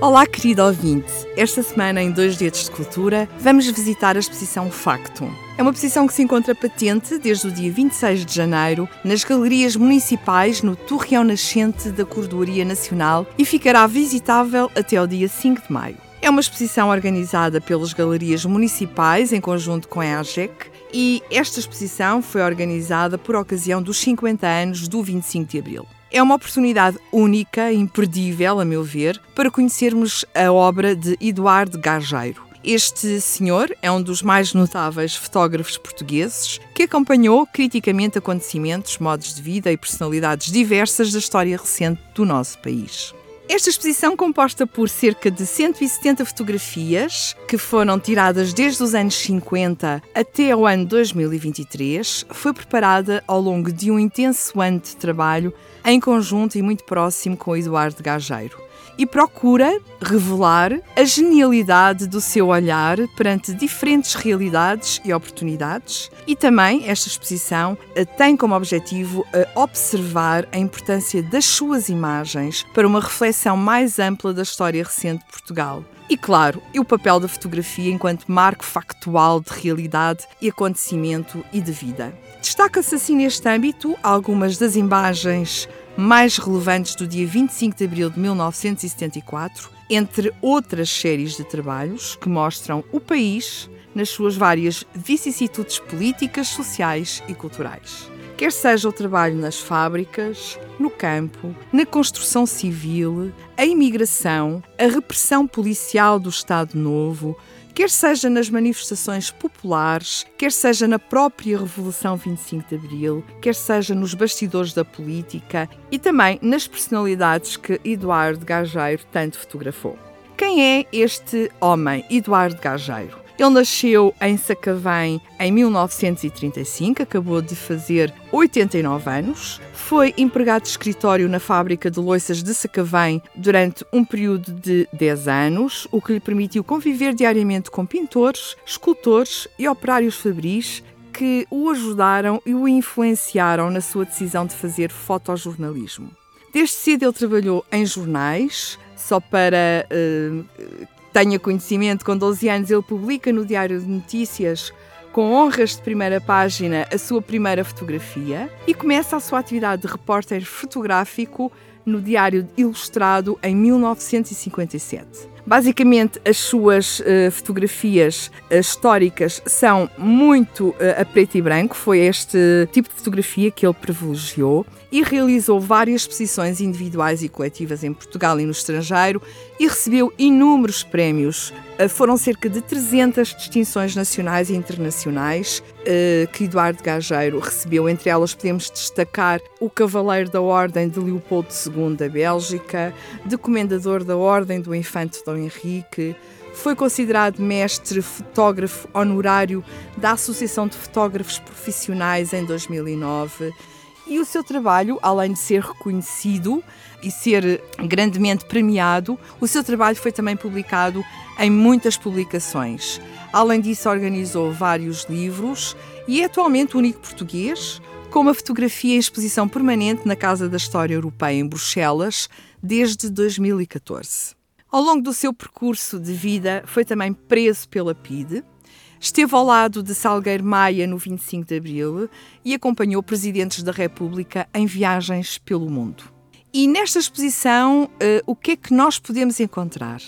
Olá, querido ouvinte. Esta semana, em Dois Dedos de Cultura, vamos visitar a exposição Factum. É uma exposição que se encontra patente desde o dia 26 de janeiro nas galerias municipais no Torreão Nascente da Cordoaria Nacional e ficará visitável até o dia 5 de maio. É uma exposição organizada pelas galerias municipais em conjunto com a AGEC e esta exposição foi organizada por ocasião dos 50 anos do 25 de Abril. É uma oportunidade única, imperdível, a meu ver, para conhecermos a obra de Eduardo Gageiro. Este senhor é um dos mais notáveis fotógrafos portugueses que acompanhou criticamente acontecimentos, modos de vida e personalidades diversas da história recente do nosso país. Esta exposição, composta por cerca de 170 fotografias, que foram tiradas desde os anos 50 até o ano 2023, foi preparada ao longo de um intenso ano de trabalho em conjunto e muito próximo com Eduardo Gageiro e procura revelar a genialidade do seu olhar perante diferentes realidades e oportunidades. E também esta exposição eh, tem como objetivo eh, observar a importância das suas imagens para uma reflexão mais ampla da história recente de Portugal. E claro, e o papel da fotografia enquanto marco factual de realidade e acontecimento e de vida. Destaca-se assim neste âmbito algumas das imagens mais relevantes do dia 25 de abril de 1974, entre outras séries de trabalhos que mostram o país nas suas várias vicissitudes políticas, sociais e culturais. Quer seja o trabalho nas fábricas, no campo, na construção civil, a imigração, a repressão policial do Estado Novo, quer seja nas manifestações populares, quer seja na própria Revolução 25 de Abril, quer seja nos bastidores da política e também nas personalidades que Eduardo Gageiro tanto fotografou. Quem é este homem, Eduardo Gageiro? Ele nasceu em Sacavém em 1935, acabou de fazer 89 anos. Foi empregado de escritório na fábrica de loiças de Sacavém durante um período de 10 anos, o que lhe permitiu conviver diariamente com pintores, escultores e operários fabris que o ajudaram e o influenciaram na sua decisão de fazer fotojornalismo. Desde cedo ele trabalhou em jornais, só para uh, tenha conhecimento, com 12 anos ele publica no Diário de Notícias com honras de primeira página a sua primeira fotografia e começa a sua atividade de repórter fotográfico no Diário Ilustrado em 1957. Basicamente, as suas uh, fotografias uh, históricas são muito uh, a preto e branco, foi este tipo de fotografia que ele privilegiou e realizou várias exposições individuais e coletivas em Portugal e no estrangeiro e recebeu inúmeros prémios. Uh, foram cerca de 300 distinções nacionais e internacionais uh, que Eduardo Gageiro recebeu. Entre elas podemos destacar o Cavaleiro da Ordem de Leopoldo II da Bélgica, de Comendador da Ordem do Infante Dom Henrique, foi considerado mestre fotógrafo honorário da Associação de Fotógrafos Profissionais em 2009 e o seu trabalho, além de ser reconhecido e ser grandemente premiado, o seu trabalho foi também publicado em muitas publicações. Além disso, organizou vários livros e é atualmente o único português com uma fotografia em exposição permanente na Casa da História Europeia em Bruxelas desde 2014. Ao longo do seu percurso de vida, foi também preso pela PIDE, Esteve ao lado de Salgueiro Maia no 25 de Abril e acompanhou presidentes da República em viagens pelo mundo. E nesta exposição, uh, o que é que nós podemos encontrar?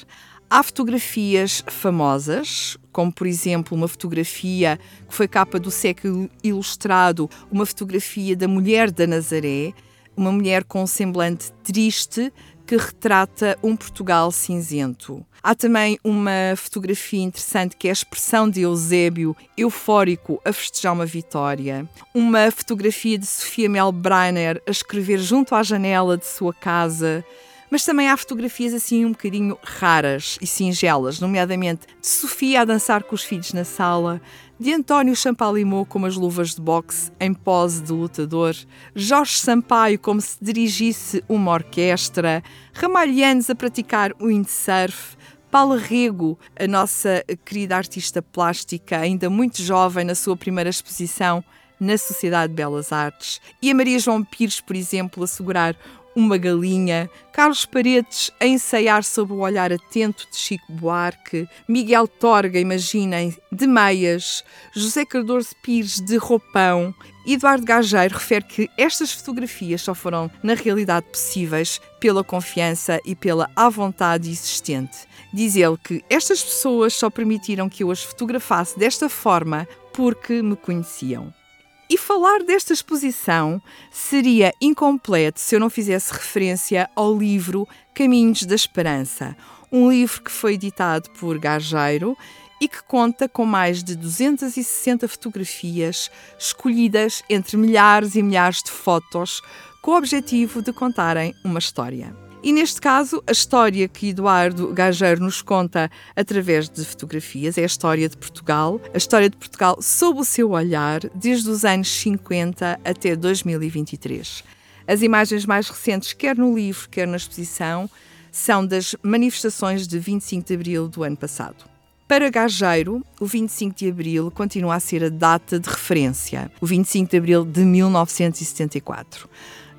Há fotografias famosas, como por exemplo uma fotografia que foi capa do século ilustrado, uma fotografia da mulher da Nazaré, uma mulher com um semblante triste que retrata um Portugal cinzento. Há também uma fotografia interessante que é a expressão de Eusébio, eufórico, a festejar uma vitória. Uma fotografia de Sofia Mel Breiner a escrever junto à janela de sua casa. Mas também há fotografias assim um bocadinho raras e singelas, nomeadamente de Sofia a dançar com os filhos na sala, de António Champalimau com as luvas de boxe em pose de lutador, Jorge Sampaio como se dirigisse uma orquestra, Ramalhianos a praticar o windsurf, Paula Rego, a nossa querida artista plástica, ainda muito jovem na sua primeira exposição na Sociedade de Belas Artes, e a Maria João Pires, por exemplo, a segurar uma galinha, Carlos Paredes a ensaiar sob o olhar atento de Chico Buarque, Miguel Torga, imaginem, de meias, José Cardoso Pires de roupão. Eduardo Gageiro refere que estas fotografias só foram, na realidade, possíveis pela confiança e pela à vontade existente. Diz ele que estas pessoas só permitiram que eu as fotografasse desta forma porque me conheciam. E falar desta exposição seria incompleto se eu não fizesse referência ao livro Caminhos da Esperança, um livro que foi editado por Gageiro e que conta com mais de 260 fotografias escolhidas entre milhares e milhares de fotos, com o objetivo de contarem uma história. E neste caso, a história que Eduardo Gageiro nos conta através de fotografias é a história de Portugal, a história de Portugal sob o seu olhar, desde os anos 50 até 2023. As imagens mais recentes, quer no livro, quer na exposição, são das manifestações de 25 de abril do ano passado. Para Gageiro, o 25 de abril continua a ser a data de referência, o 25 de abril de 1974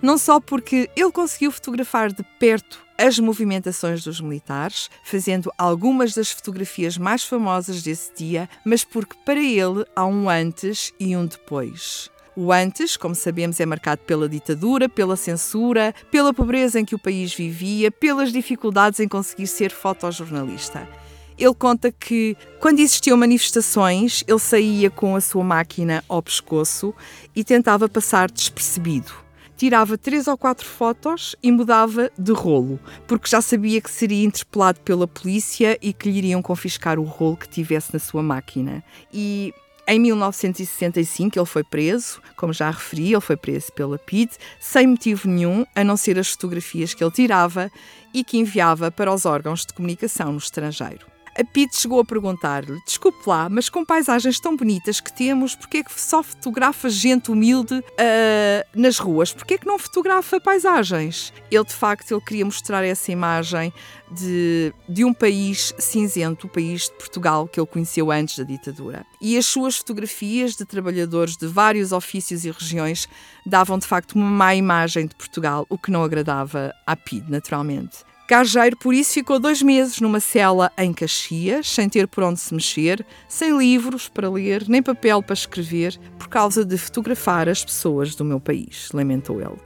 não só porque ele conseguiu fotografar de perto as movimentações dos militares, fazendo algumas das fotografias mais famosas desse dia, mas porque para ele há um antes e um depois. O antes, como sabemos, é marcado pela ditadura, pela censura, pela pobreza em que o país vivia, pelas dificuldades em conseguir ser fotojornalista. Ele conta que, quando existiam manifestações, ele saía com a sua máquina ao pescoço e tentava passar despercebido tirava três ou quatro fotos e mudava de rolo, porque já sabia que seria interpelado pela polícia e que lhe iriam confiscar o rolo que tivesse na sua máquina. E em 1965 ele foi preso, como já referi, ele foi preso pela PID, sem motivo nenhum, a não ser as fotografias que ele tirava e que enviava para os órgãos de comunicação no estrangeiro. A Pete chegou a perguntar-lhe: Desculpe lá, mas com paisagens tão bonitas que temos, porquê é que só fotografa gente humilde uh, nas ruas? Porquê é que não fotografa paisagens? Ele, de facto, ele queria mostrar essa imagem de, de um país cinzento, o país de Portugal, que ele conheceu antes da ditadura. E as suas fotografias de trabalhadores de vários ofícios e regiões davam, de facto, uma má imagem de Portugal, o que não agradava à PID, naturalmente. Gageiro, por isso, ficou dois meses numa cela em Caxias, sem ter por onde se mexer, sem livros para ler, nem papel para escrever, por causa de fotografar as pessoas do meu país, lamentou ele.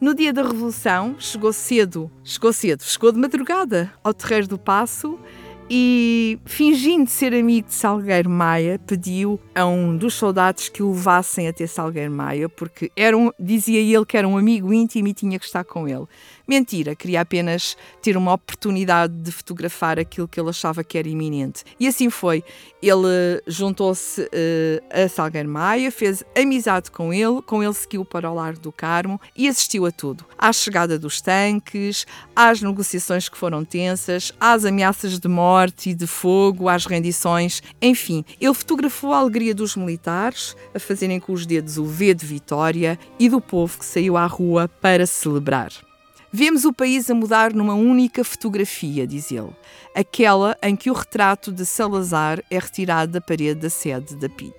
No dia da Revolução, chegou cedo, chegou cedo, chegou de madrugada ao Terreiro do Passo e, fingindo ser amigo de Salgueiro Maia, pediu a um dos soldados que o levassem até Salgueiro Maia, porque era um, dizia ele que era um amigo íntimo e tinha que estar com ele. Mentira, queria apenas ter uma oportunidade de fotografar aquilo que ele achava que era iminente. E assim foi. Ele juntou-se uh, a Salgueiro Maia, fez amizade com ele, com ele seguiu para o Largo do Carmo e assistiu a tudo. À chegada dos tanques, às negociações que foram tensas, às ameaças de morte e de fogo, às rendições, enfim, ele fotografou a alegria dos militares a fazerem com os dedos o V de vitória e do povo que saiu à rua para celebrar. Vemos o país a mudar numa única fotografia, diz ele, aquela em que o retrato de Salazar é retirado da parede da sede da PID.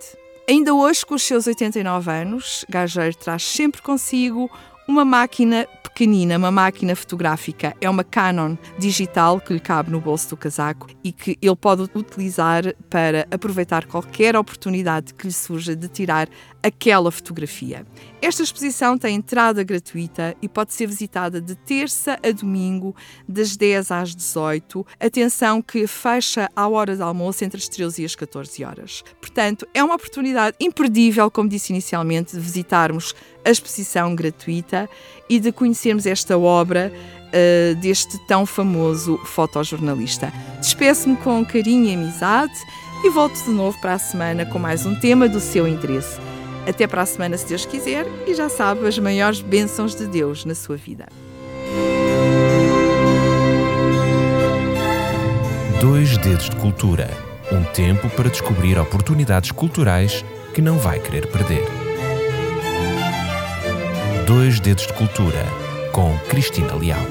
Ainda hoje, com os seus 89 anos, Gageiro traz sempre consigo uma máquina pequenina, uma máquina fotográfica. É uma Canon digital que lhe cabe no bolso do casaco e que ele pode utilizar para aproveitar qualquer oportunidade que lhe surja de tirar aquela fotografia. Esta exposição tem entrada gratuita e pode ser visitada de terça a domingo, das 10 às 18. Atenção que fecha à hora de almoço entre as 13 e as 14 horas. Portanto, é uma oportunidade imperdível, como disse inicialmente, de visitarmos a exposição gratuita e de conhecermos esta obra uh, deste tão famoso fotojornalista. Despeço-me com carinho e amizade e volto de novo para a semana com mais um tema do seu interesse. Até para a semana, se Deus quiser, e já sabe as maiores bênçãos de Deus na sua vida. Dois Dedos de Cultura Um tempo para descobrir oportunidades culturais que não vai querer perder. Dois Dedos de Cultura, com Cristina Leal.